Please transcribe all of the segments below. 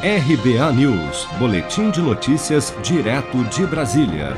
RBA News, Boletim de Notícias, direto de Brasília.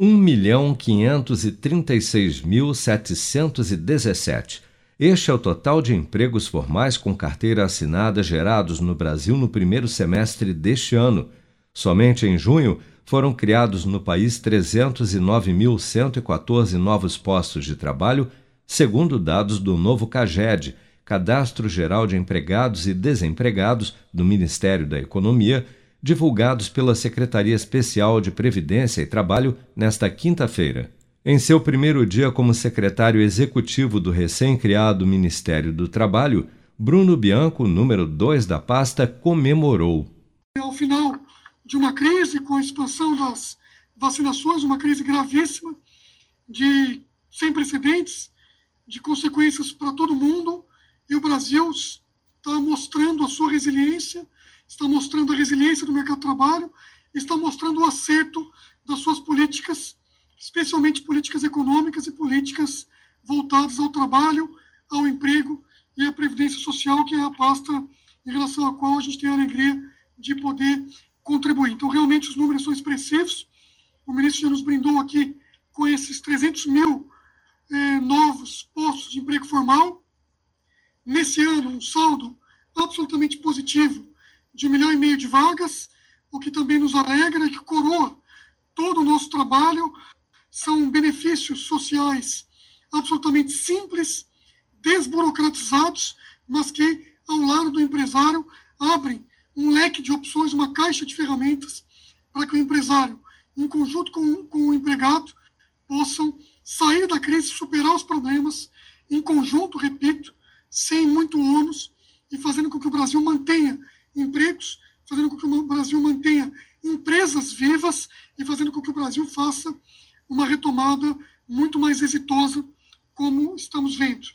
1.536.717. Este é o total de empregos formais com carteira assinada gerados no Brasil no primeiro semestre deste ano. Somente em junho foram criados no país 309.114 novos postos de trabalho, segundo dados do novo CAGED Cadastro Geral de Empregados e Desempregados do Ministério da Economia, divulgados pela Secretaria Especial de Previdência e Trabalho nesta quinta-feira. Em seu primeiro dia como secretário executivo do recém-criado Ministério do Trabalho, Bruno Bianco, número 2 da pasta, comemorou. Ao final de uma crise com a expansão das vacinações, uma crise gravíssima, de sem precedentes, de consequências para todo mundo, Brasil está mostrando a sua resiliência, está mostrando a resiliência do mercado de trabalho, está mostrando o acerto das suas políticas, especialmente políticas econômicas e políticas voltadas ao trabalho, ao emprego e à previdência social, que é a pasta em relação à qual a gente tem a alegria de poder contribuir. Então, realmente, os números são expressivos. O ministro já nos brindou aqui com esses 300 mil eh, novos postos de emprego formal, nesse ano um saldo absolutamente positivo de um milhão e meio de vagas, o que também nos alegra e que coroa todo o nosso trabalho. São benefícios sociais absolutamente simples, desburocratizados, mas que, ao lado do empresário, abrem um leque de opções, uma caixa de ferramentas para que o empresário, em conjunto com, com o empregado, possam sair da crise, superar os problemas, em conjunto, repito, sem muito ônus e fazendo com que o Brasil mantenha empregos, fazendo com que o Brasil mantenha empresas vivas e fazendo com que o Brasil faça uma retomada muito mais exitosa, como estamos vendo.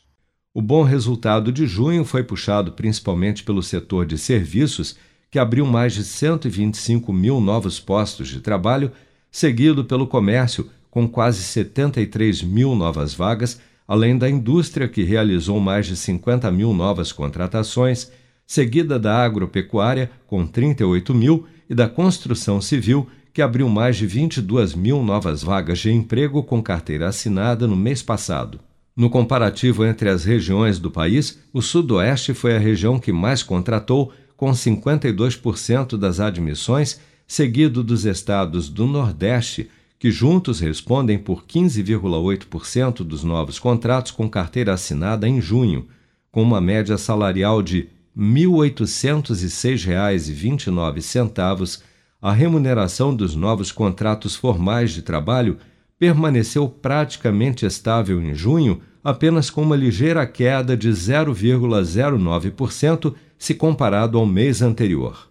O bom resultado de junho foi puxado principalmente pelo setor de serviços, que abriu mais de 125 mil novos postos de trabalho, seguido pelo comércio, com quase 73 mil novas vagas além da indústria, que realizou mais de 50 mil novas contratações, seguida da agropecuária, com 38 mil, e da construção civil, que abriu mais de 22 mil novas vagas de emprego com carteira assinada no mês passado. No comparativo entre as regiões do país, o Sudoeste foi a região que mais contratou, com 52% das admissões, seguido dos estados do Nordeste, que juntos respondem por 15,8% dos novos contratos com carteira assinada em junho, com uma média salarial de R$ 1.806,29, a remuneração dos novos contratos formais de trabalho permaneceu praticamente estável em junho, apenas com uma ligeira queda de 0,09% se comparado ao mês anterior.